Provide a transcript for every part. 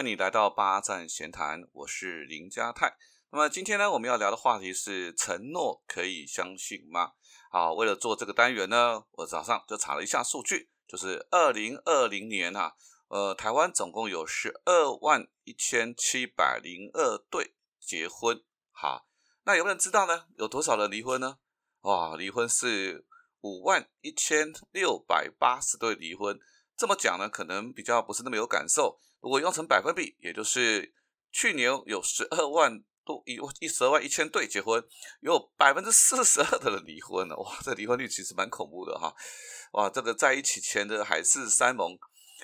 欢迎你来到八站闲谈，我是林家泰。那么今天呢，我们要聊的话题是承诺可以相信吗？好，为了做这个单元呢，我早上就查了一下数据，就是二零二零年啊，呃，台湾总共有十二万一千七百零二对结婚。好，那有没有人知道呢？有多少人离婚呢？哇，离婚是五万一千六百八十对离婚。这么讲呢，可能比较不是那么有感受。如果用成百分比，也就是去年有十二万多一一十二万一千对结婚，有百分之四十二的人离婚了。哇，这离婚率其实蛮恐怖的哈。哇，这个在一起前的海誓山盟，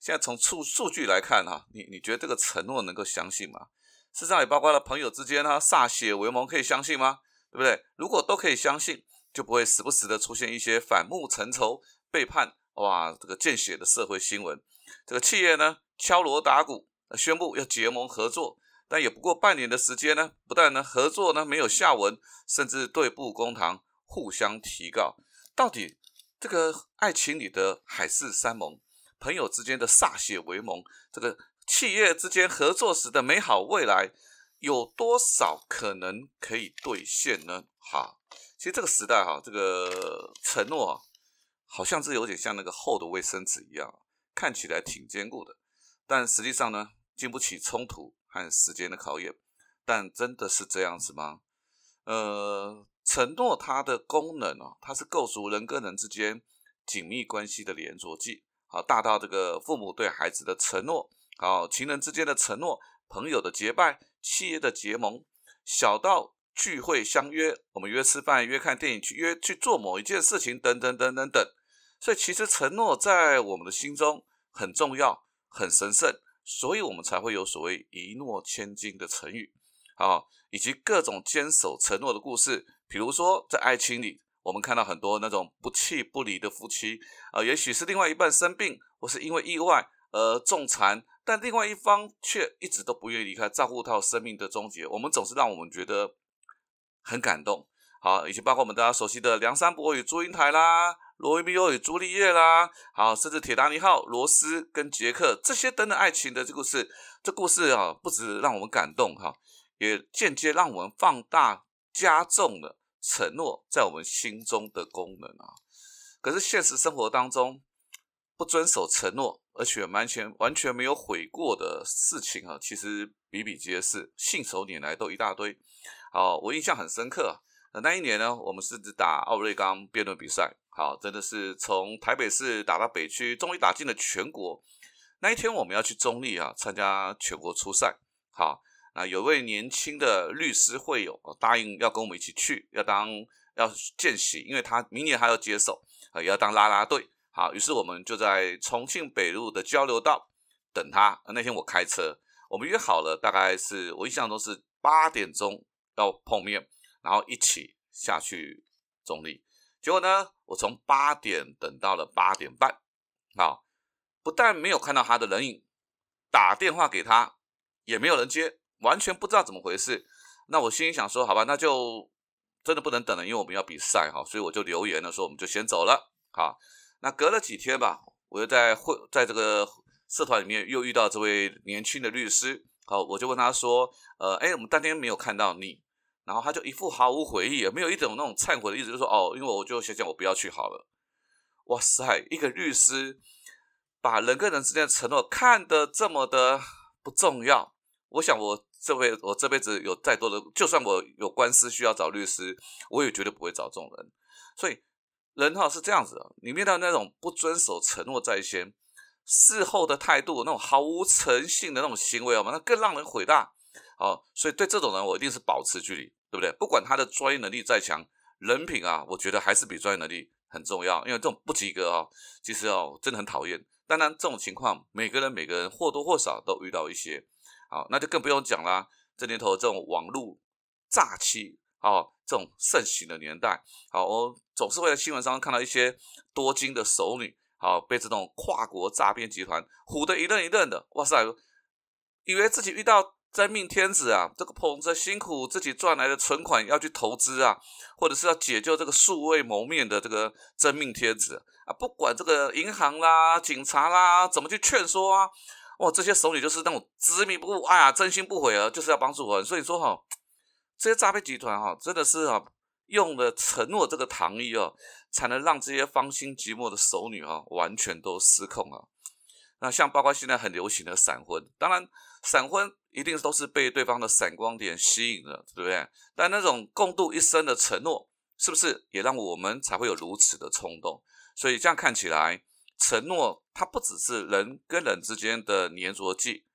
现在从数数据来看哈，你你觉得这个承诺能够相信吗？事实上也包括了朋友之间啊，歃血为盟可以相信吗？对不对？如果都可以相信，就不会时不时的出现一些反目成仇、背叛。哇，这个见血的社会新闻，这个企业呢敲锣打鼓宣布要结盟合作，但也不过半年的时间呢，不但呢合作呢没有下文，甚至对簿公堂，互相提告。到底这个爱情里的海誓山盟，朋友之间的歃血为盟，这个企业之间合作时的美好未来，有多少可能可以兑现呢？哈，其实这个时代哈，这个承诺啊。好像是有点像那个厚的卫生纸一样，看起来挺坚固的，但实际上呢，经不起冲突和时间的考验。但真的是这样子吗？呃，承诺它的功能哦，它是构筑人跟人之间紧密关系的连着剂。好，大到这个父母对孩子的承诺，好，情人之间的承诺，朋友的结拜，企业的结盟，小到聚会相约，我们约吃饭、约看电影、去约去做某一件事情，等等等等等。所以其实承诺在我们的心中很重要、很神圣，所以我们才会有所谓一诺千金的成语，啊，以及各种坚守承诺的故事。比如说在爱情里，我们看到很多那种不弃不离的夫妻，啊，也许是另外一半生病或是因为意外而重残，但另外一方却一直都不愿意离开，照顾到生命的终结。我们总是让我们觉得很感动。好，以及包括我们大家熟悉的梁山伯与祝英台啦。罗密欧与朱丽叶啦，好，甚至铁达尼号、罗斯跟杰克这些等等爱情的这故事，这故事啊，不止让我们感动哈，也间接让我们放大、加重了承诺在我们心中的功能啊。可是现实生活当中，不遵守承诺，而且完全完全没有悔过的事情啊，其实比比皆是，信手拈来都一大堆。好，我印象很深刻啊。那一年呢，我们是打奥瑞冈辩论比赛，好，真的是从台北市打到北区，终于打进了全国。那一天我们要去中立啊，参加全国初赛。好，那有位年轻的律师会友答应要跟我们一起去，要当要见习，因为他明年还要接手啊，也要当拉拉队。好，于是我们就在重庆北路的交流道等他。那天我开车，我们约好了，大概是我印象中是八点钟要碰面。然后一起下去中立，结果呢，我从八点等到了八点半，好，不但没有看到他的人影，打电话给他也没有人接，完全不知道怎么回事。那我心里想说，好吧，那就真的不能等了，因为我们要比赛哈，所以我就留言了，说我们就先走了。好，那隔了几天吧，我又在会在这个社团里面又遇到这位年轻的律师，好，我就问他说，呃，哎，我们当天没有看到你。然后他就一副毫无悔意，也没有一种那种忏悔的意思，就说：“哦，因为我就想想，我不要去好了。”哇塞，一个律师把人跟人之间的承诺看得这么的不重要。我想，我这辈我这辈子有再多的，就算我有官司需要找律师，我也绝对不会找这种人。所以人哈是这样子的，你面对那种不遵守承诺在先、事后的态度，那种毫无诚信的那种行为，嘛，那更让人悔大。哦，所以对这种人，我一定是保持距离。对不对？不管他的专业能力再强，人品啊，我觉得还是比专业能力很重要。因为这种不及格啊，其实哦，真的很讨厌。当然，这种情况每个人每个人或多或少都遇到一些。好，那就更不用讲啦。这年头这种网络诈欺啊，这种盛行的年代，好，我总是会在新闻上看到一些多金的熟女，好，被这种跨国诈骗集团唬得一愣一愣的。哇塞，以为自己遇到。真命天子啊，这个捧着辛苦自己赚来的存款要去投资啊，或者是要解救这个素未谋面的这个真命天子啊，不管这个银行啦、警察啦怎么去劝说啊，哇，这些熟女就是那种执迷不悟，哎呀，真心不悔啊，就是要帮助我。所以说哈，这些诈骗集团哈，真的是啊，用了承诺这个糖衣哦，才能让这些芳心寂寞的熟女啊，完全都失控啊。那像包括现在很流行的闪婚，当然闪婚一定都是被对方的闪光点吸引了，对不对？但那种共度一生的承诺，是不是也让我们才会有如此的冲动？所以这样看起来，承诺它不只是人跟人之间的粘着剂，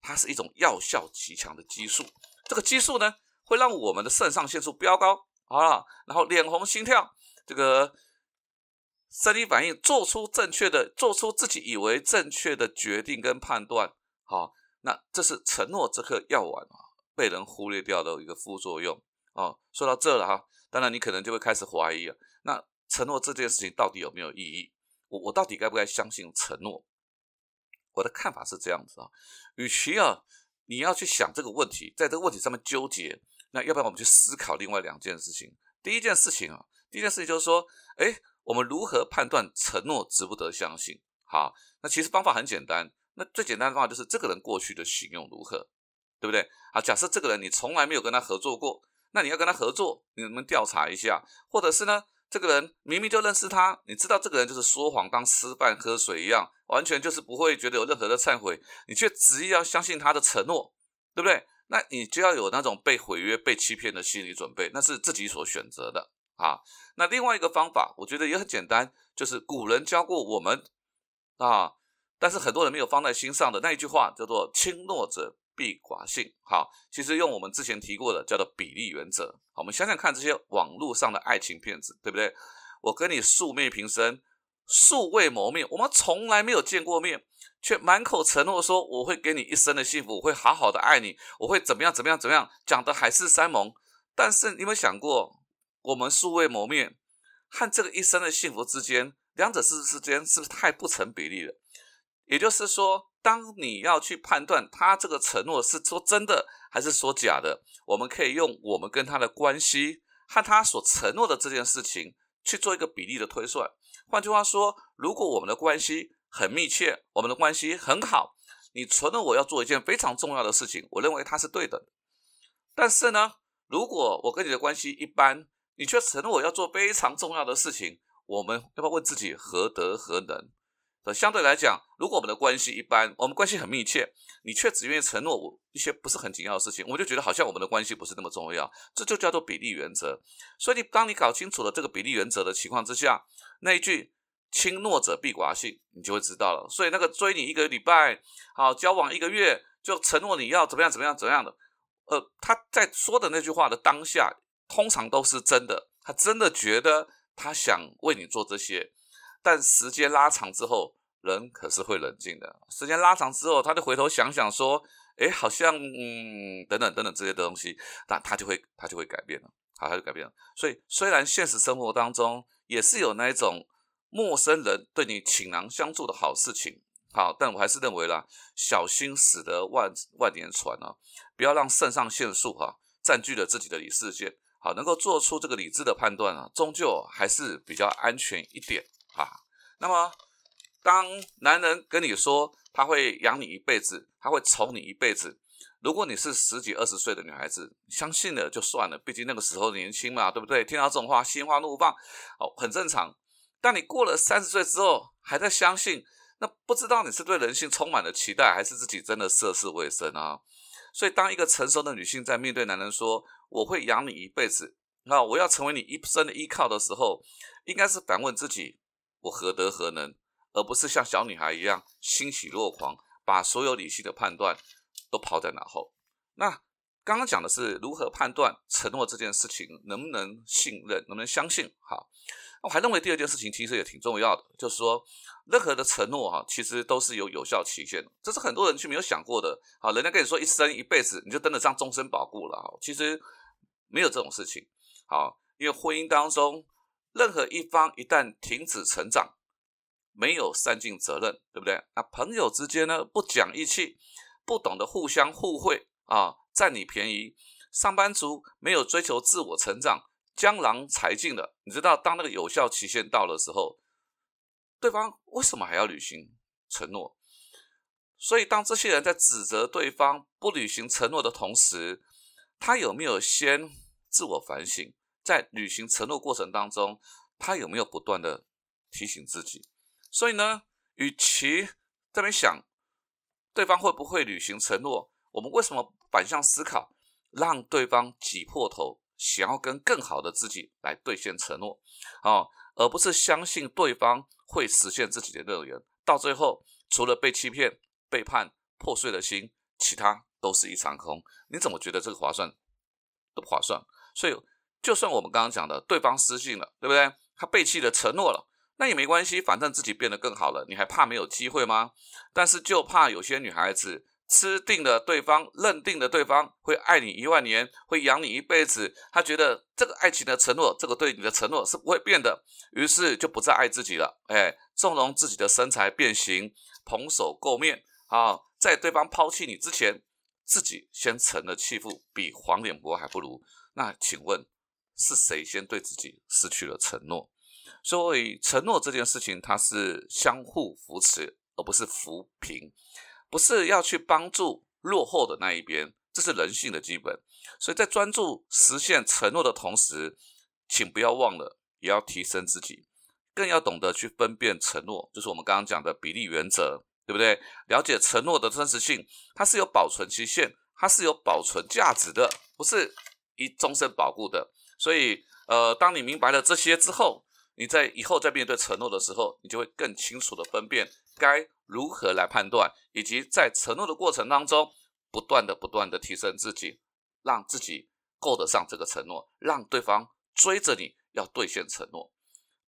它是一种药效极强的激素。这个激素呢，会让我们的肾上腺素飙高，好了，然后脸红心跳，这个。生理反应，做出正确的，做出自己以为正确的决定跟判断，好，那这是承诺这颗药丸啊，被人忽略掉的一个副作用哦。说到这了哈，当然你可能就会开始怀疑了，那承诺这件事情到底有没有意义？我我到底该不该相信承诺？我的看法是这样子啊，与其啊你要去想这个问题，在这个问题上面纠结，那要不要我们去思考另外两件事情？第一件事情啊，第一件事情就是说，哎。我们如何判断承诺值不得相信？好，那其实方法很简单。那最简单的方法就是这个人过去的信用如何，对不对？啊，假设这个人你从来没有跟他合作过，那你要跟他合作，你能不能调查一下？或者是呢，这个人明明就认识他，你知道这个人就是说谎当吃饭喝水一样，完全就是不会觉得有任何的忏悔，你却执意要相信他的承诺，对不对？那你就要有那种被毁约、被欺骗的心理准备，那是自己所选择的。啊，那另外一个方法，我觉得也很简单，就是古人教过我们啊，但是很多人没有放在心上的那一句话叫做“轻诺者必寡信”。好，其实用我们之前提过的叫做比例原则。好，我们想想看这些网络上的爱情骗子，对不对？我跟你素昧平生，素未谋面，我们从来没有见过面，却满口承诺说我会给你一生的幸福，我会好好的爱你，我会怎么样怎么样怎么样，讲的海誓山盟。但是你有没有想过？我们素未谋面，和这个一生的幸福之间，两者是之间是不是太不成比例了？也就是说，当你要去判断他这个承诺是说真的还是说假的，我们可以用我们跟他的关系和他所承诺的这件事情去做一个比例的推算。换句话说，如果我们的关系很密切，我们的关系很好，你承诺我要做一件非常重要的事情，我认为它是对的。但是呢，如果我跟你的关系一般，你却承诺我要做非常重要的事情，我们要不要问自己何德何能？相对来讲，如果我们的关系一般，我们关系很密切，你却只愿意承诺我一些不是很紧要的事情，我就觉得好像我们的关系不是那么重要。这就叫做比例原则。所以，你当你搞清楚了这个比例原则的情况之下，那一句“轻诺者必寡信”，你就会知道了。所以，那个追你一个礼拜，好交往一个月，就承诺你要怎么样怎么样怎么样的，呃，他在说的那句话的当下。通常都是真的，他真的觉得他想为你做这些，但时间拉长之后，人可是会冷静的。时间拉长之后，他就回头想想说：“哎，好像嗯，等等等等这些东西，那他就会他就会改变了，好，他就改变了。所以，虽然现实生活当中也是有那一种陌生人对你倾囊相助的好事情，好，但我还是认为啦，小心驶得万万年船啊，不要让肾上腺素哈占据了自己的理智线。好，能够做出这个理智的判断啊，终究还是比较安全一点啊。那么，当男人跟你说他会养你一辈子，他会宠你一辈子，如果你是十几二十岁的女孩子，相信了就算了，毕竟那个时候年轻嘛，对不对？听到这种话，心花怒放，哦，很正常。但你过了三十岁之后还在相信，那不知道你是对人性充满了期待，还是自己真的涉世未深啊？所以，当一个成熟的女性在面对男人说“我会养你一辈子”，那我要成为你一生的依靠的时候，应该是反问自己：我何德何能，而不是像小女孩一样欣喜若狂，把所有理性的判断都抛在脑后。那刚刚讲的是如何判断承诺这件事情能不能信任，能不能相信？好。我还认为第二件事情其实也挺重要的，就是说，任何的承诺哈，其实都是有有效期限的，这是很多人去没有想过的。好，人家跟你说一生一辈子，你就登得上终身保固了哈，其实没有这种事情。好，因为婚姻当中，任何一方一旦停止成长，没有善尽责任，对不对？那朋友之间呢，不讲义气，不懂得互相互惠啊，占你便宜；上班族没有追求自我成长。江郎才尽了，你知道，当那个有效期限到的时候，对方为什么还要履行承诺？所以，当这些人在指责对方不履行承诺的同时，他有没有先自我反省？在履行承诺过程当中，他有没有不断的提醒自己？所以呢，与其这边想对方会不会履行承诺，我们为什么反向思考，让对方挤破头，想要跟更好的自己来兑现承诺啊，而不是相信对方会实现自己的诺言？到最后，除了被欺骗。背叛破碎的心，其他都是一场空。你怎么觉得这个划算？都不划算。所以，就算我们刚刚讲的，对方失信了，对不对？他背弃了承诺了，那也没关系，反正自己变得更好了，你还怕没有机会吗？但是就怕有些女孩子吃定了对方，认定了对方会爱你一万年，会养你一辈子，她觉得这个爱情的承诺，这个对你的承诺是不会变的，于是就不再爱自己了。哎，纵容自己的身材变形，蓬手垢面。啊，在对方抛弃你之前，自己先成了弃妇，比黄脸婆还不如。那请问是谁先对自己失去了承诺？所以承诺这件事情，它是相互扶持，而不是扶贫，不是要去帮助落后的那一边，这是人性的基本。所以在专注实现承诺的同时，请不要忘了，也要提升自己，更要懂得去分辨承诺，就是我们刚刚讲的比例原则。对不对？了解承诺的真实性，它是有保存期限，它是有保存价值的，不是一终身保护的。所以，呃，当你明白了这些之后，你在以后在面对承诺的时候，你就会更清楚的分辨该如何来判断，以及在承诺的过程当中，不断的、不断的提升自己，让自己够得上这个承诺，让对方追着你要兑现承诺。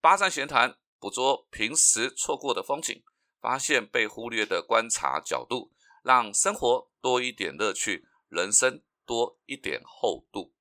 八站闲谈，捕捉平时错过的风景。发现被忽略的观察角度，让生活多一点乐趣，人生多一点厚度。